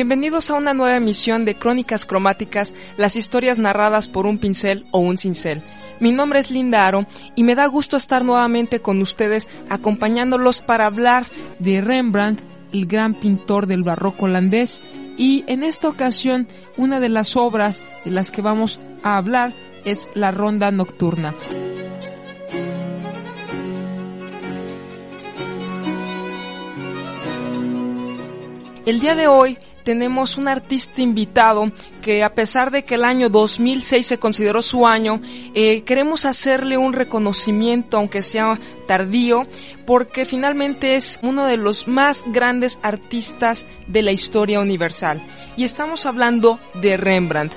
Bienvenidos a una nueva emisión de Crónicas Cromáticas, las historias narradas por un pincel o un cincel. Mi nombre es Linda Aro y me da gusto estar nuevamente con ustedes acompañándolos para hablar de Rembrandt, el gran pintor del barroco holandés. Y en esta ocasión, una de las obras de las que vamos a hablar es La Ronda Nocturna. El día de hoy tenemos un artista invitado que a pesar de que el año 2006 se consideró su año, eh, queremos hacerle un reconocimiento, aunque sea tardío, porque finalmente es uno de los más grandes artistas de la historia universal. Y estamos hablando de Rembrandt.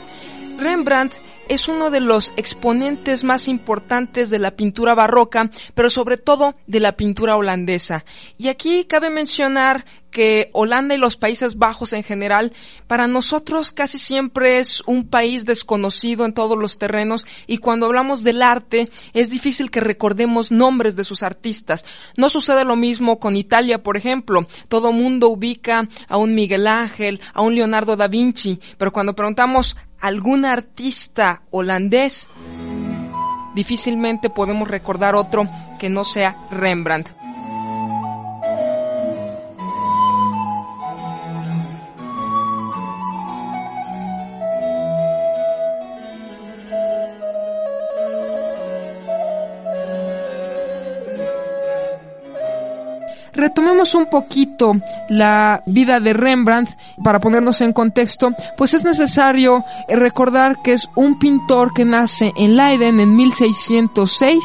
Rembrandt es uno de los exponentes más importantes de la pintura barroca, pero sobre todo de la pintura holandesa. Y aquí cabe mencionar que Holanda y los Países Bajos en general, para nosotros casi siempre es un país desconocido en todos los terrenos y cuando hablamos del arte es difícil que recordemos nombres de sus artistas. No sucede lo mismo con Italia, por ejemplo. Todo mundo ubica a un Miguel Ángel, a un Leonardo da Vinci, pero cuando preguntamos algún artista holandés, difícilmente podemos recordar otro que no sea Rembrandt. Retomemos un poquito la vida de Rembrandt para ponernos en contexto, pues es necesario recordar que es un pintor que nace en Leiden en 1606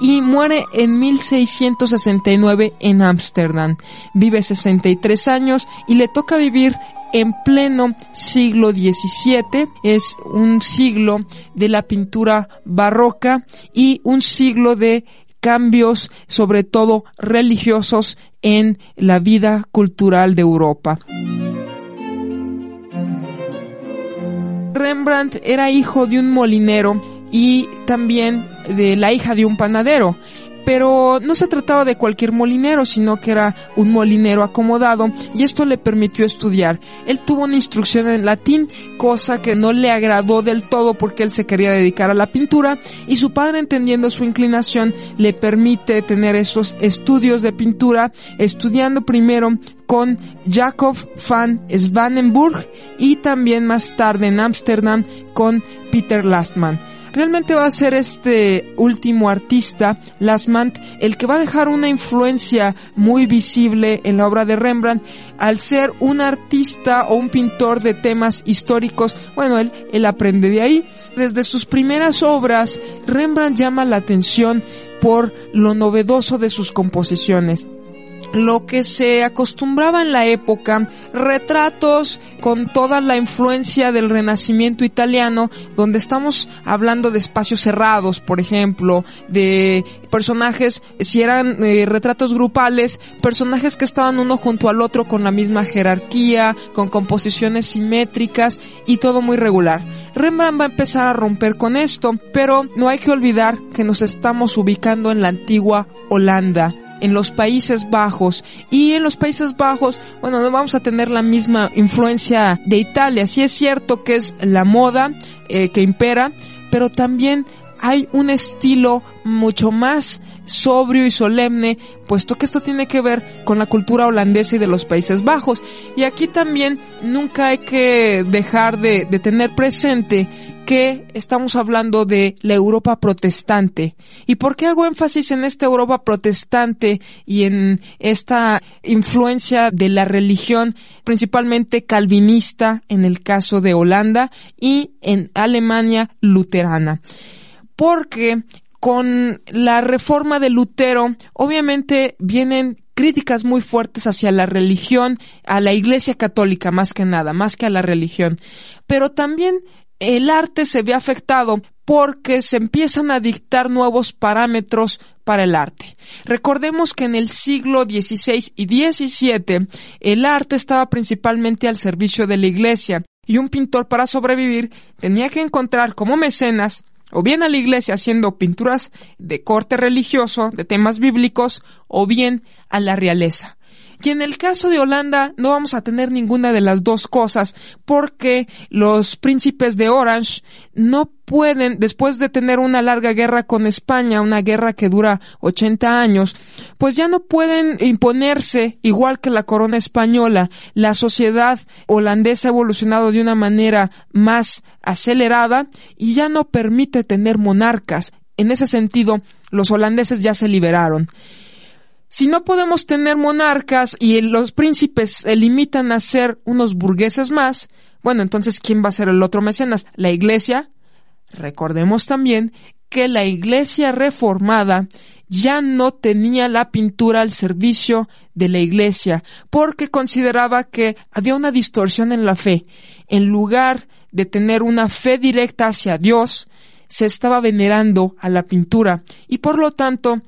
y muere en 1669 en Ámsterdam. Vive 63 años y le toca vivir en pleno siglo XVII. Es un siglo de la pintura barroca y un siglo de cambios, sobre todo religiosos, en la vida cultural de Europa. Rembrandt era hijo de un molinero y también de la hija de un panadero pero no se trataba de cualquier molinero, sino que era un molinero acomodado y esto le permitió estudiar. Él tuvo una instrucción en latín, cosa que no le agradó del todo porque él se quería dedicar a la pintura y su padre entendiendo su inclinación le permite tener esos estudios de pintura, estudiando primero con Jacob van Svanenburg y también más tarde en Ámsterdam con Peter Lastman. Realmente va a ser este último artista, Lasmant, el que va a dejar una influencia muy visible en la obra de Rembrandt al ser un artista o un pintor de temas históricos. Bueno, él, él aprende de ahí. Desde sus primeras obras, Rembrandt llama la atención por lo novedoso de sus composiciones lo que se acostumbraba en la época, retratos con toda la influencia del renacimiento italiano, donde estamos hablando de espacios cerrados, por ejemplo, de personajes, si eran eh, retratos grupales, personajes que estaban uno junto al otro con la misma jerarquía, con composiciones simétricas y todo muy regular. Rembrandt va a empezar a romper con esto, pero no hay que olvidar que nos estamos ubicando en la antigua Holanda en los Países Bajos y en los Países Bajos, bueno, no vamos a tener la misma influencia de Italia. Sí es cierto que es la moda eh, que impera, pero también hay un estilo mucho más sobrio y solemne, puesto que esto tiene que ver con la cultura holandesa y de los Países Bajos. Y aquí también nunca hay que dejar de, de tener presente que estamos hablando de la Europa protestante. ¿Y por qué hago énfasis en esta Europa protestante y en esta influencia de la religión principalmente calvinista en el caso de Holanda y en Alemania luterana? Porque con la reforma de Lutero, obviamente vienen críticas muy fuertes hacia la religión, a la Iglesia Católica más que nada, más que a la religión. Pero también el arte se ve afectado porque se empiezan a dictar nuevos parámetros para el arte. Recordemos que en el siglo XVI y XVII el arte estaba principalmente al servicio de la iglesia y un pintor para sobrevivir tenía que encontrar como mecenas o bien a la iglesia haciendo pinturas de corte religioso, de temas bíblicos, o bien a la realeza. Y en el caso de Holanda no vamos a tener ninguna de las dos cosas porque los príncipes de Orange no pueden, después de tener una larga guerra con España, una guerra que dura 80 años, pues ya no pueden imponerse igual que la corona española. La sociedad holandesa ha evolucionado de una manera más acelerada y ya no permite tener monarcas. En ese sentido, los holandeses ya se liberaron. Si no podemos tener monarcas y los príncipes se limitan a ser unos burgueses más, bueno, entonces ¿quién va a ser el otro mecenas? ¿La iglesia? Recordemos también que la iglesia reformada ya no tenía la pintura al servicio de la iglesia porque consideraba que había una distorsión en la fe. En lugar de tener una fe directa hacia Dios, se estaba venerando a la pintura y por lo tanto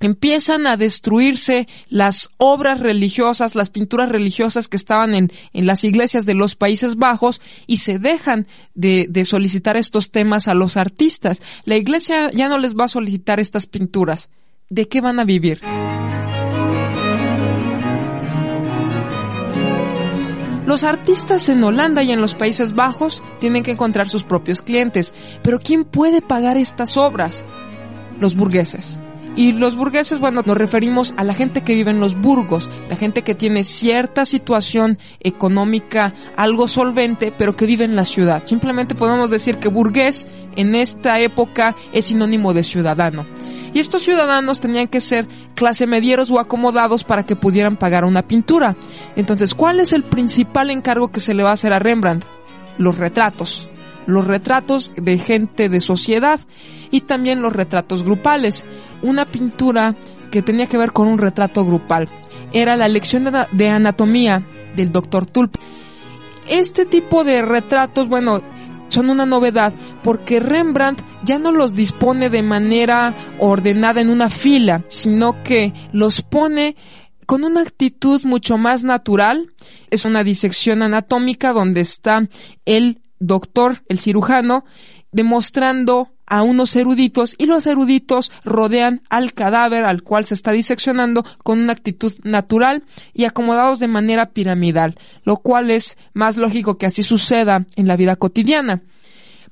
empiezan a destruirse las obras religiosas, las pinturas religiosas que estaban en, las iglesias de los Países Bajos y se dejan de, de, solicitar estos temas a los artistas. La iglesia ya no les va a solicitar estas pinturas. ¿De qué van a vivir? Los artistas en Holanda y en los Países Bajos tienen que encontrar sus propios clientes. Pero ¿quién puede pagar estas obras? Los burgueses. Y los burgueses, bueno, nos referimos a la gente que vive en los burgos, la gente que tiene cierta situación económica algo solvente, pero que vive en la ciudad. Simplemente podemos decir que burgués en esta época es sinónimo de ciudadano. Y estos ciudadanos tenían que ser clase medieros o acomodados para que pudieran pagar una pintura. Entonces, ¿cuál es el principal encargo que se le va a hacer a Rembrandt? Los retratos. Los retratos de gente de sociedad y también los retratos grupales una pintura que tenía que ver con un retrato grupal. Era la lección de, anatomía del doctor Tulp. Este tipo de retratos, bueno, son una novedad porque Rembrandt ya no los dispone de manera ordenada en una fila, sino que los pone con una actitud mucho más natural. Es una disección anatómica donde está el doctor, el cirujano, demostrando a unos eruditos y los eruditos rodean al cadáver al cual se está diseccionando con una actitud natural y acomodados de manera piramidal, lo cual es más lógico que así suceda en la vida cotidiana.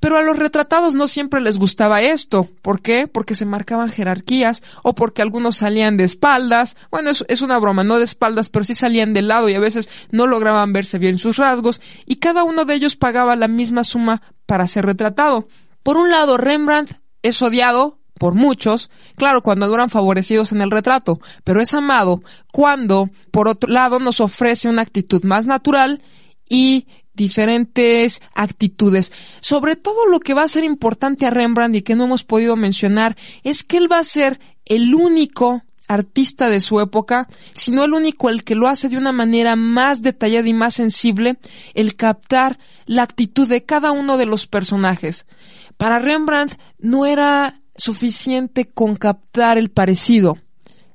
Pero a los retratados no siempre les gustaba esto. ¿Por qué? Porque se marcaban jerarquías o porque algunos salían de espaldas. Bueno, es, una broma, no de espaldas, pero sí salían de lado y a veces no lograban verse bien sus rasgos y cada uno de ellos pagaba la misma suma para ser retratado. Por un lado, Rembrandt es odiado por muchos, claro, cuando duran favorecidos en el retrato, pero es amado cuando, por otro lado, nos ofrece una actitud más natural y diferentes actitudes. Sobre todo lo que va a ser importante a Rembrandt y que no hemos podido mencionar es que él va a ser el único artista de su época, sino el único el que lo hace de una manera más detallada y más sensible, el captar la actitud de cada uno de los personajes. Para Rembrandt no era suficiente con captar el parecido.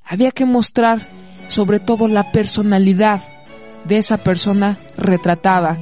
Había que mostrar sobre todo la personalidad de esa persona retratada.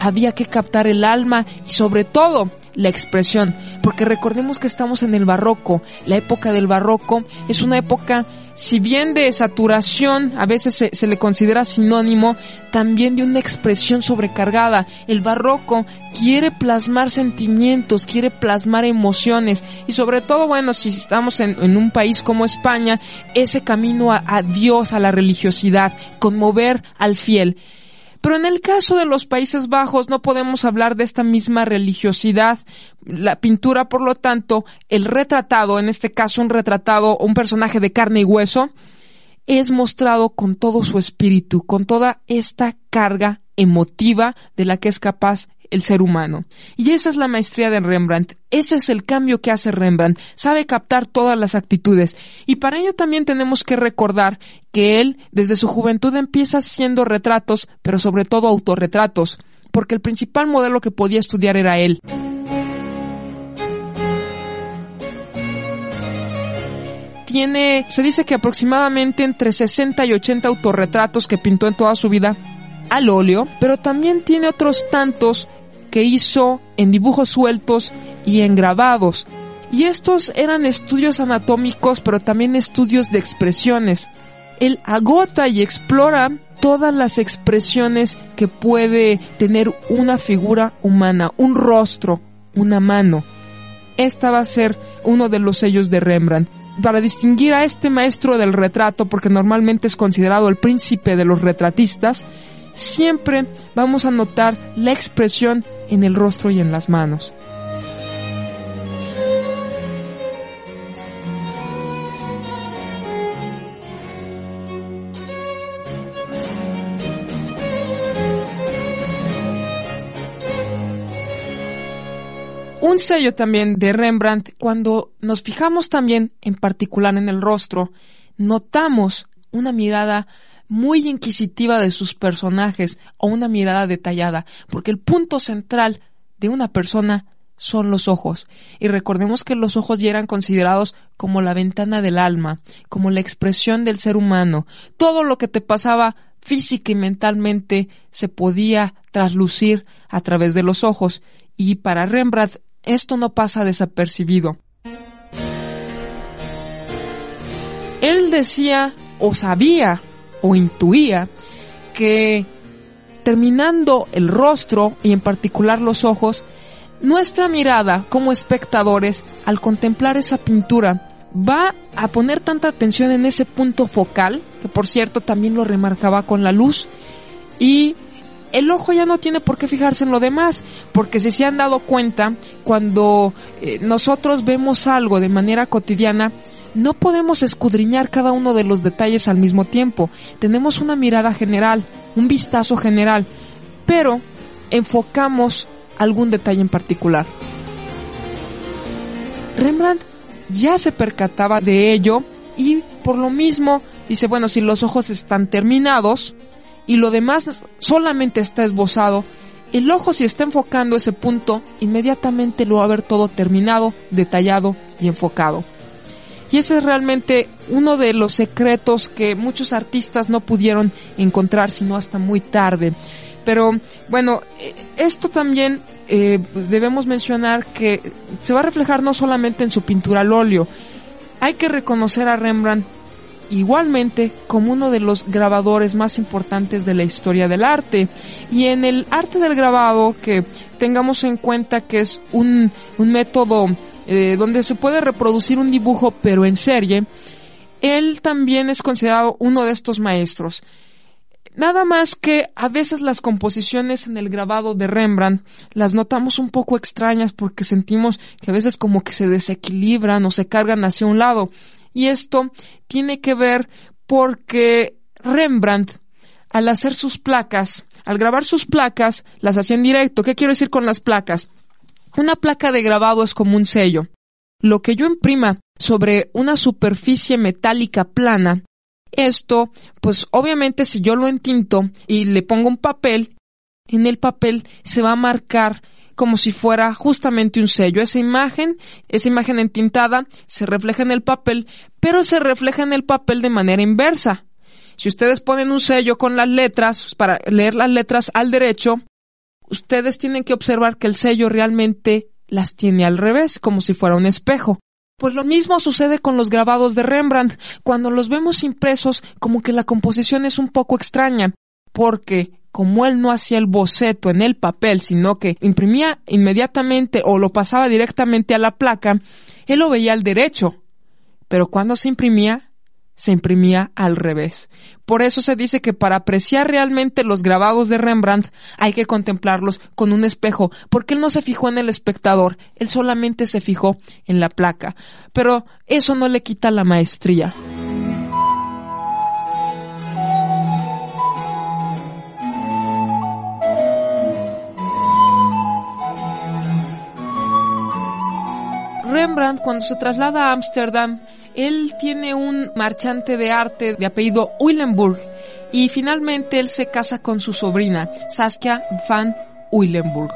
Había que captar el alma y sobre todo la expresión, porque recordemos que estamos en el barroco. La época del barroco es una época si bien de saturación a veces se, le considera sinónimo, también de una expresión sobrecargada. El barroco quiere plasmar sentimientos, quiere plasmar emociones y sobre todo, bueno, si estamos en, un país como España, ese camino a Dios, a la religiosidad, conmover al fiel. Pero en el caso de los Países Bajos no podemos hablar de esta misma religiosidad. La pintura, por lo tanto, el retratado, en este caso un retratado, un personaje de carne y hueso, es mostrado con todo su espíritu, con toda esta carga emotiva de la que es capaz el ser humano. Y esa es la maestría de Rembrandt, ese es el cambio que hace Rembrandt, sabe captar todas las actitudes. Y para ello también tenemos que recordar que él desde su juventud empieza haciendo retratos, pero sobre todo autorretratos, porque el principal modelo que podía estudiar era él. Tiene, se dice que aproximadamente entre 60 y 80 autorretratos que pintó en toda su vida al óleo, pero también tiene otros tantos que hizo en dibujos sueltos y en grabados. Y estos eran estudios anatómicos, pero también estudios de expresiones. Él agota y explora todas las expresiones que puede tener una figura humana, un rostro, una mano. Esta va a ser uno de los sellos de Rembrandt. Para distinguir a este maestro del retrato, porque normalmente es considerado el príncipe de los retratistas, siempre vamos a notar la expresión en el rostro y en las manos. Un sello también de Rembrandt, cuando nos fijamos también en particular en el rostro, notamos una mirada muy inquisitiva de sus personajes o una mirada detallada, porque el punto central de una persona son los ojos. Y recordemos que los ojos ya eran considerados como la ventana del alma, como la expresión del ser humano. Todo lo que te pasaba física y mentalmente se podía traslucir a través de los ojos. Y para Rembrandt esto no pasa desapercibido. Él decía o sabía o intuía que terminando el rostro y en particular los ojos, nuestra mirada como espectadores al contemplar esa pintura va a poner tanta atención en ese punto focal, que por cierto también lo remarcaba con la luz, y el ojo ya no tiene por qué fijarse en lo demás, porque si se han dado cuenta, cuando eh, nosotros vemos algo de manera cotidiana, no podemos escudriñar cada uno de los detalles al mismo tiempo. Tenemos una mirada general, un vistazo general, pero enfocamos algún detalle en particular. Rembrandt ya se percataba de ello y por lo mismo dice, bueno, si los ojos están terminados y lo demás solamente está esbozado, el ojo si está enfocando ese punto, inmediatamente lo va a ver todo terminado, detallado y enfocado. Y ese es realmente uno de los secretos que muchos artistas no pudieron encontrar sino hasta muy tarde. Pero bueno, eh, esto también eh, debemos mencionar que se va a reflejar no solamente en su pintura al óleo. Hay que reconocer a Rembrandt igualmente como uno de los grabadores más importantes de la historia del arte. Y en el arte del grabado, que tengamos en cuenta que es un, un método eh, donde se puede reproducir un dibujo pero en serie, él también es considerado uno de estos maestros. Nada más que a veces las composiciones en el grabado de Rembrandt las notamos un poco extrañas porque sentimos que a veces como que se desequilibran o se cargan hacia un lado. Y esto tiene que ver porque Rembrandt, al hacer sus placas, al grabar sus placas, las hacía en directo. ¿Qué quiero decir con las placas? Una placa de grabado es como un sello. Lo que yo imprima sobre una superficie metálica plana esto, pues obviamente si yo lo entinto y le pongo un papel, en el papel se va a marcar como si fuera justamente un sello. Esa imagen, esa imagen entintada, se refleja en el papel, pero se refleja en el papel de manera inversa. Si ustedes ponen un sello con las letras, para leer las letras al derecho, ustedes tienen que observar que el sello realmente las tiene al revés, como si fuera un espejo. Pues lo mismo sucede con los grabados de Rembrandt. Cuando los vemos impresos, como que la composición es un poco extraña, porque como él no hacía el boceto en el papel, sino que imprimía inmediatamente o lo pasaba directamente a la placa, él lo veía al derecho. Pero cuando se imprimía, se imprimía al revés. Por eso se dice que para apreciar realmente los grabados de Rembrandt hay que contemplarlos con un espejo, porque él no se fijó en el espectador, él solamente se fijó en la placa. Pero eso no le quita la maestría. Rembrandt cuando se traslada a Ámsterdam él tiene un marchante de arte de apellido Willenburg y finalmente él se casa con su sobrina, Saskia van Willenburg.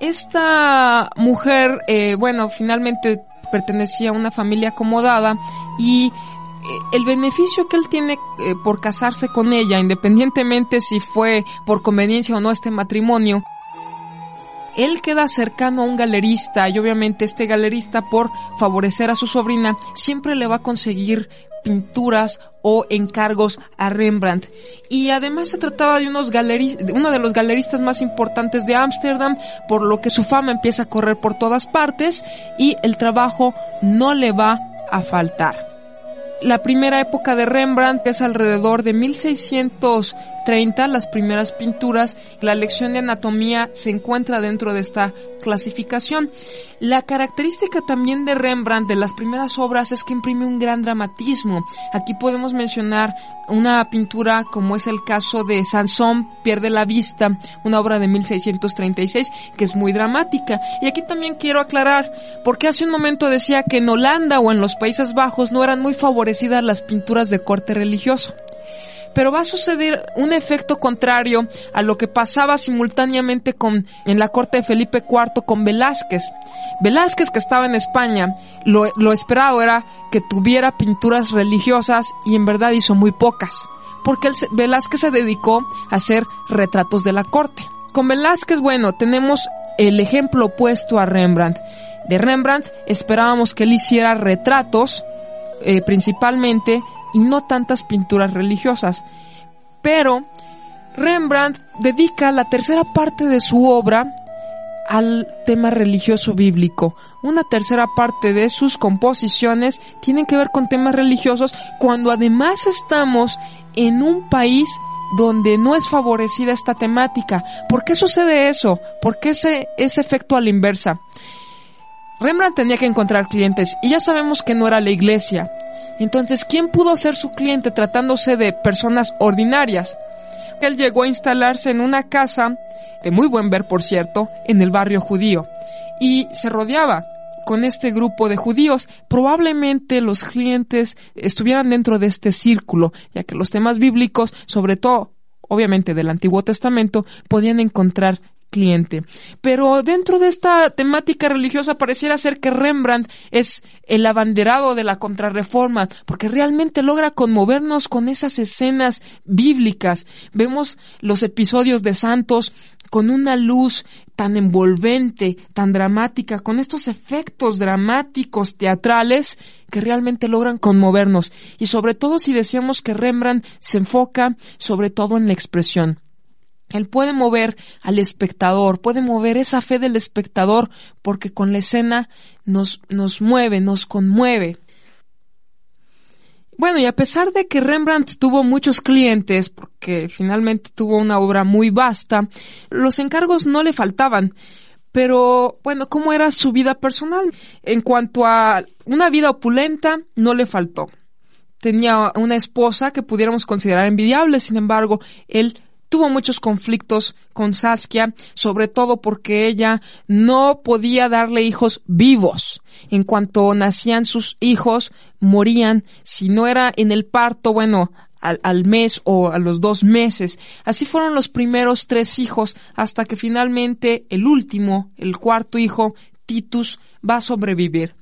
Esta mujer, eh, bueno, finalmente pertenecía a una familia acomodada y eh, el beneficio que él tiene eh, por casarse con ella, independientemente si fue por conveniencia o no este matrimonio, él queda cercano a un galerista y obviamente este galerista por favorecer a su sobrina siempre le va a conseguir pinturas o encargos a Rembrandt. Y además se trataba de unos uno de los galeristas más importantes de Ámsterdam, por lo que su fama empieza a correr por todas partes y el trabajo no le va a faltar. La primera época de Rembrandt es alrededor de 1630, las primeras pinturas. La lección de anatomía se encuentra dentro de esta clasificación. La característica también de Rembrandt de las primeras obras es que imprime un gran dramatismo. Aquí podemos mencionar una pintura como es el caso de Sansón pierde la vista, una obra de 1636 que es muy dramática. Y aquí también quiero aclarar, porque hace un momento decía que en Holanda o en los Países Bajos no eran muy favorecidas las pinturas de corte religioso pero va a suceder un efecto contrario a lo que pasaba simultáneamente con en la corte de Felipe IV con Velázquez. Velázquez que estaba en España, lo, lo esperado era que tuviera pinturas religiosas y en verdad hizo muy pocas, porque el, Velázquez se dedicó a hacer retratos de la corte. Con Velázquez, bueno, tenemos el ejemplo opuesto a Rembrandt. De Rembrandt esperábamos que él hiciera retratos, eh, principalmente y no tantas pinturas religiosas. Pero Rembrandt dedica la tercera parte de su obra al tema religioso bíblico. Una tercera parte de sus composiciones tienen que ver con temas religiosos cuando además estamos en un país donde no es favorecida esta temática. ¿Por qué sucede eso? ¿Por qué ese, ese efecto a la inversa? Rembrandt tenía que encontrar clientes y ya sabemos que no era la iglesia, entonces, ¿quién pudo ser su cliente tratándose de personas ordinarias? Él llegó a instalarse en una casa, de muy buen ver por cierto, en el barrio judío, y se rodeaba con este grupo de judíos. Probablemente los clientes estuvieran dentro de este círculo, ya que los temas bíblicos, sobre todo obviamente del Antiguo Testamento, podían encontrar cliente. Pero dentro de esta temática religiosa pareciera ser que Rembrandt es el abanderado de la contrarreforma, porque realmente logra conmovernos con esas escenas bíblicas. Vemos los episodios de santos con una luz tan envolvente, tan dramática, con estos efectos dramáticos teatrales que realmente logran conmovernos. Y sobre todo si decíamos que Rembrandt se enfoca sobre todo en la expresión. Él puede mover al espectador, puede mover esa fe del espectador, porque con la escena nos, nos mueve, nos conmueve. Bueno, y a pesar de que Rembrandt tuvo muchos clientes, porque finalmente tuvo una obra muy vasta, los encargos no le faltaban. Pero bueno, ¿cómo era su vida personal? En cuanto a una vida opulenta, no le faltó. Tenía una esposa que pudiéramos considerar envidiable, sin embargo, él tuvo muchos conflictos con Saskia, sobre todo porque ella no podía darle hijos vivos. En cuanto nacían sus hijos, morían. Si no era en el parto, bueno, al, al, mes o a los dos meses. Así fueron los primeros tres hijos hasta que finalmente el último, el cuarto hijo, Titus, va a sobrevivir.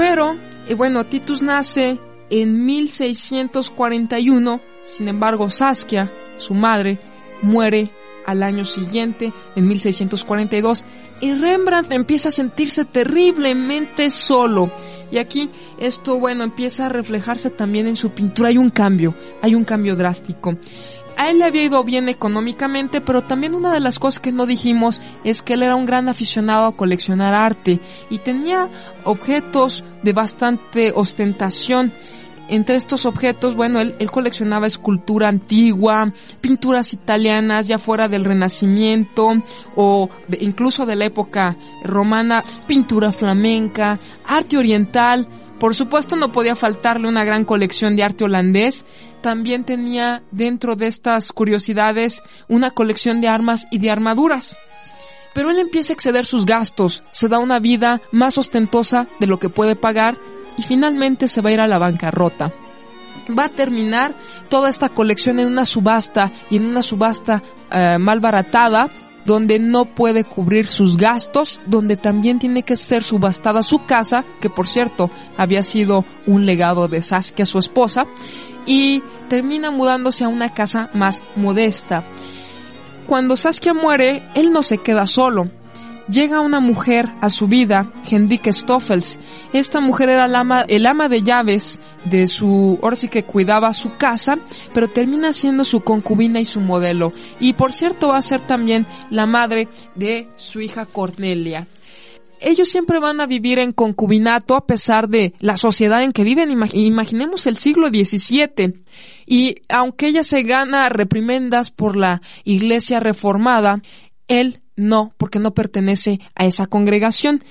Pero, y bueno, Titus nace en 1641, sin embargo, Saskia, su madre, muere al año siguiente, en 1642, y Rembrandt empieza a sentirse terriblemente solo. Y aquí esto, bueno, empieza a reflejarse también en su pintura. Hay un cambio, hay un cambio drástico. A él le había ido bien económicamente, pero también una de las cosas que no dijimos es que él era un gran aficionado a coleccionar arte y tenía objetos de bastante ostentación entre estos objetos, bueno, él, coleccionaba escultura antigua, pinturas italianas ya fuera del Renacimiento o incluso de la época romana, pintura flamenca, arte oriental. Por supuesto no podía faltarle una gran colección de arte holandés. También tenía dentro de estas curiosidades una colección de armas y de armaduras. Pero él empieza a exceder sus gastos, se da una vida más ostentosa de lo que puede pagar y finalmente se va a ir a la bancarrota. Va a terminar toda esta colección en una subasta y en una subasta eh, mal baratada donde no puede cubrir sus gastos, donde también tiene que ser subastada su casa, que por cierto había sido un legado de Saskia, su esposa, y termina mudándose a una casa más modesta. Cuando Saskia muere, él no se queda solo, llega una mujer a su vida, Henrike Stoffels. Esta mujer era el ama, el ama de llaves de su, ahora sí que cuidaba su casa, pero termina siendo su concubina y su modelo. Y por cierto va a ser también la madre de su hija Cornelia ellos siempre van a vivir en concubinato a pesar de la sociedad en que viven. Imaginemos el siglo XVII. Y aunque ella se gana reprimendas por la iglesia reformada, él no, porque no pertenece a esa congregación.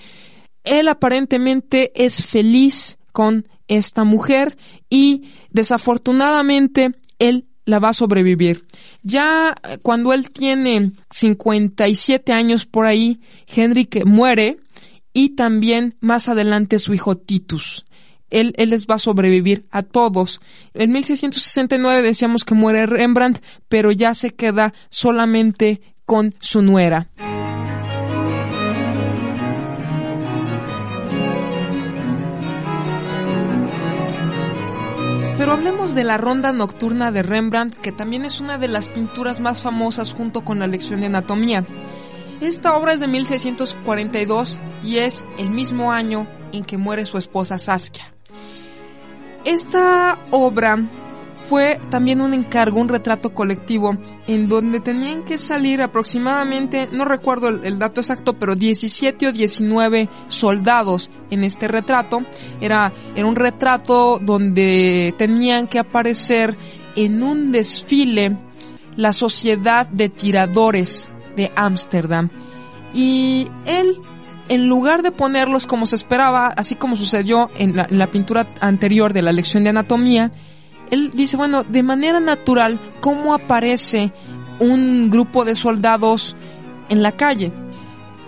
Él aparentemente es feliz con esta mujer y desafortunadamente él la va a sobrevivir. Ya eh, cuando él tiene 57 años por ahí, Henrique muere y también más adelante su hijo Titus. Él, él, les va a sobrevivir a todos. En 1669 decíamos que muere Rembrandt, pero ya se queda solamente con su nuera. Pero hablemos de la ronda nocturna de Rembrandt, que también es una de las pinturas más famosas junto con la lección de anatomía. Esta obra es de 1642 y es el mismo año en que muere su esposa Saskia. Esta obra fue también un encargo, un retrato colectivo, en donde tenían que salir aproximadamente, no recuerdo el, dato exacto, pero 17 o 19 soldados en este retrato. Era, era un retrato donde tenían que aparecer en un desfile la Sociedad de Tiradores de Ámsterdam. Y él en lugar de ponerlos como se esperaba, así como sucedió en la, en la, pintura anterior de la lección de anatomía, él dice, bueno, de manera natural, ¿cómo aparece un grupo de soldados en la calle?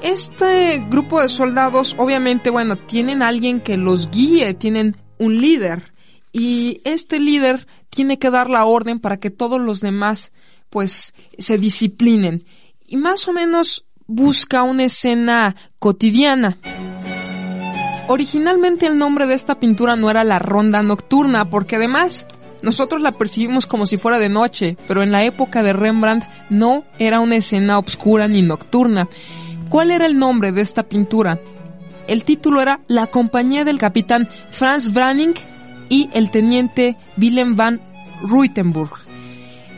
Este grupo de soldados, obviamente, bueno, tienen alguien que los guíe, tienen un líder. Y este líder tiene que dar la orden para que todos los demás, pues, se disciplinen. Y más o menos busca una escena cotidiana. Originalmente el nombre de esta pintura no era la ronda nocturna, porque además nosotros la percibimos como si fuera de noche, pero en la época de Rembrandt no era una escena obscura ni nocturna. ¿Cuál era el nombre de esta pintura? El título era La compañía del capitán Franz Branning y el teniente Willem van Ruitenburg.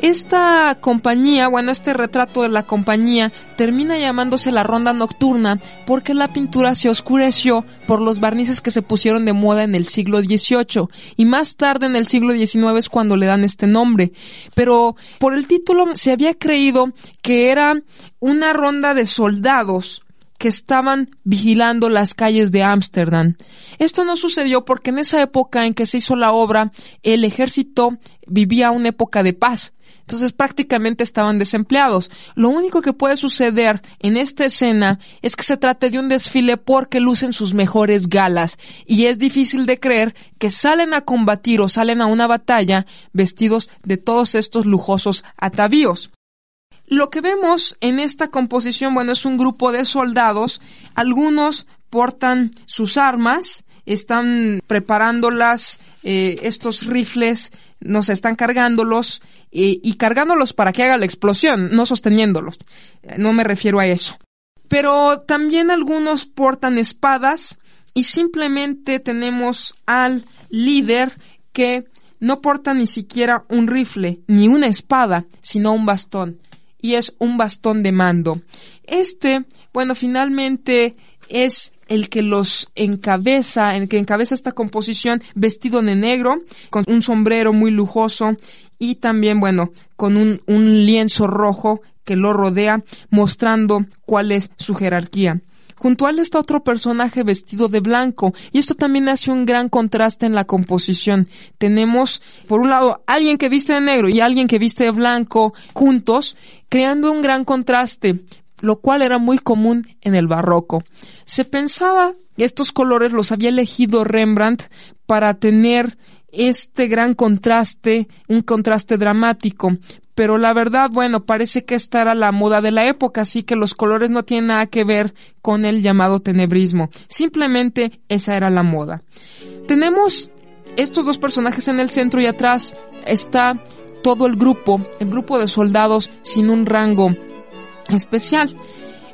Esta compañía, bueno, este retrato de la compañía termina llamándose la ronda nocturna porque la pintura se oscureció por los barnices que se pusieron de moda en el siglo XVIII y más tarde en el siglo XIX es cuando le dan este nombre. Pero por el título se había creído que era una ronda de soldados que estaban vigilando las calles de Ámsterdam. Esto no sucedió porque en esa época en que se hizo la obra, el ejército vivía una época de paz entonces prácticamente estaban desempleados. Lo único que puede suceder en esta escena es que se trate de un desfile porque lucen sus mejores galas y es difícil de creer que salen a combatir o salen a una batalla vestidos de todos estos lujosos atavíos. Lo que vemos en esta composición, bueno, es un grupo de soldados, algunos portan sus armas, están preparándolas, eh, estos rifles, nos están cargándolos eh, y cargándolos para que haga la explosión, no sosteniéndolos. No me refiero a eso. Pero también algunos portan espadas y simplemente tenemos al líder que no porta ni siquiera un rifle ni una espada, sino un bastón. Y es un bastón de mando. Este, bueno, finalmente es el que los encabeza, el que encabeza esta composición vestido de negro, con un sombrero muy lujoso y también, bueno, con un, un lienzo rojo que lo rodea, mostrando cuál es su jerarquía. Junto a él está otro personaje vestido de blanco, y esto también hace un gran contraste en la composición. Tenemos, por un lado, alguien que viste de negro y alguien que viste de blanco juntos, creando un gran contraste lo cual era muy común en el barroco. Se pensaba que estos colores los había elegido Rembrandt para tener este gran contraste, un contraste dramático, pero la verdad, bueno, parece que esta era la moda de la época, así que los colores no tienen nada que ver con el llamado tenebrismo, simplemente esa era la moda. Tenemos estos dos personajes en el centro y atrás está todo el grupo, el grupo de soldados sin un rango especial.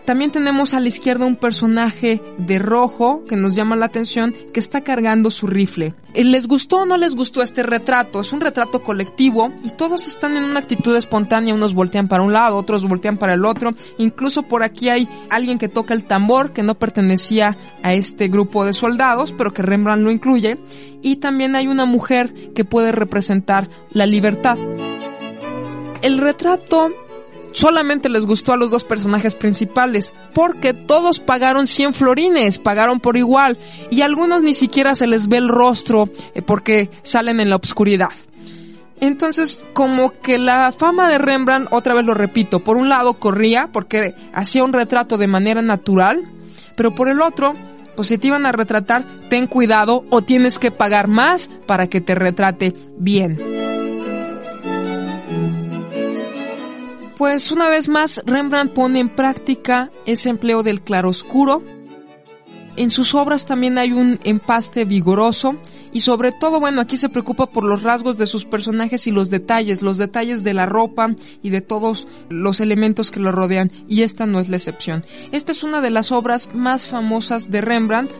También tenemos a la izquierda un personaje de rojo que nos llama la atención que está cargando su rifle. Eh, ¿Les gustó o no les gustó este retrato? Es un retrato colectivo y todos están en una actitud espontánea. Unos voltean para un lado, otros voltean para el otro. Incluso por aquí hay alguien que toca el tambor que no pertenecía a este grupo de soldados, pero que Rembrandt lo incluye. Y también hay una mujer que puede representar la libertad. El retrato solamente les gustó a los dos personajes principales, porque todos pagaron 100 florines, pagaron por igual, y a algunos ni siquiera se les ve el rostro eh, porque salen en la oscuridad. Entonces, como que la fama de Rembrandt, otra vez lo repito, por un lado corría porque hacía un retrato de manera natural, pero por el otro, pues si te iban a retratar, ten cuidado o tienes que pagar más para que te retrate bien. Pues una vez más, Rembrandt pone en práctica ese empleo del claroscuro. En sus obras también hay un empaste vigoroso y sobre todo, bueno, aquí se preocupa por los rasgos de sus personajes y los detalles, los detalles de la ropa y de todos los elementos que lo rodean y esta no es la excepción. Esta es una de las obras más famosas de Rembrandt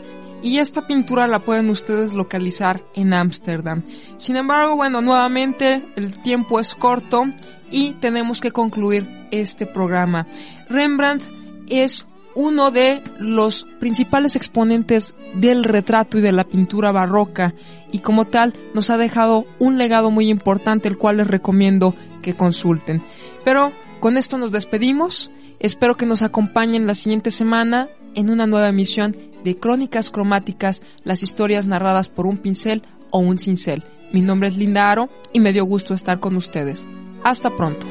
y esta pintura la pueden ustedes localizar en Ámsterdam. Sin embargo, bueno, nuevamente el tiempo es corto y tenemos que concluir este programa. Rembrandt es uno de los principales exponentes del retrato y de la pintura barroca y como tal nos ha dejado un legado muy importante el cual les recomiendo que consulten. Pero con esto nos despedimos. Espero que nos acompañen la siguiente semana en una nueva emisión de Crónicas Cromáticas, las historias narradas por un pincel o un cincel. Mi nombre es Linda Aro y me dio gusto estar con ustedes. Hasta pronto.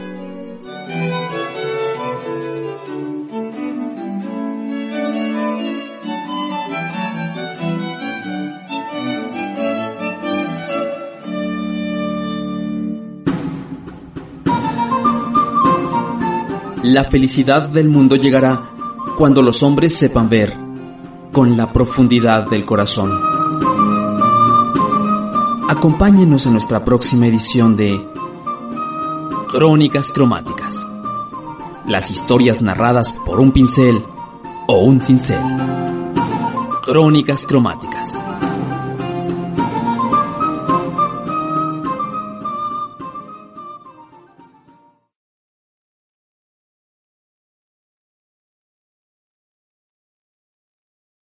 La felicidad del mundo llegará cuando los hombres sepan ver con la profundidad del corazón. Acompáñenos en nuestra próxima edición de Crónicas cromáticas. Las historias narradas por un pincel o un cincel. Crónicas cromáticas.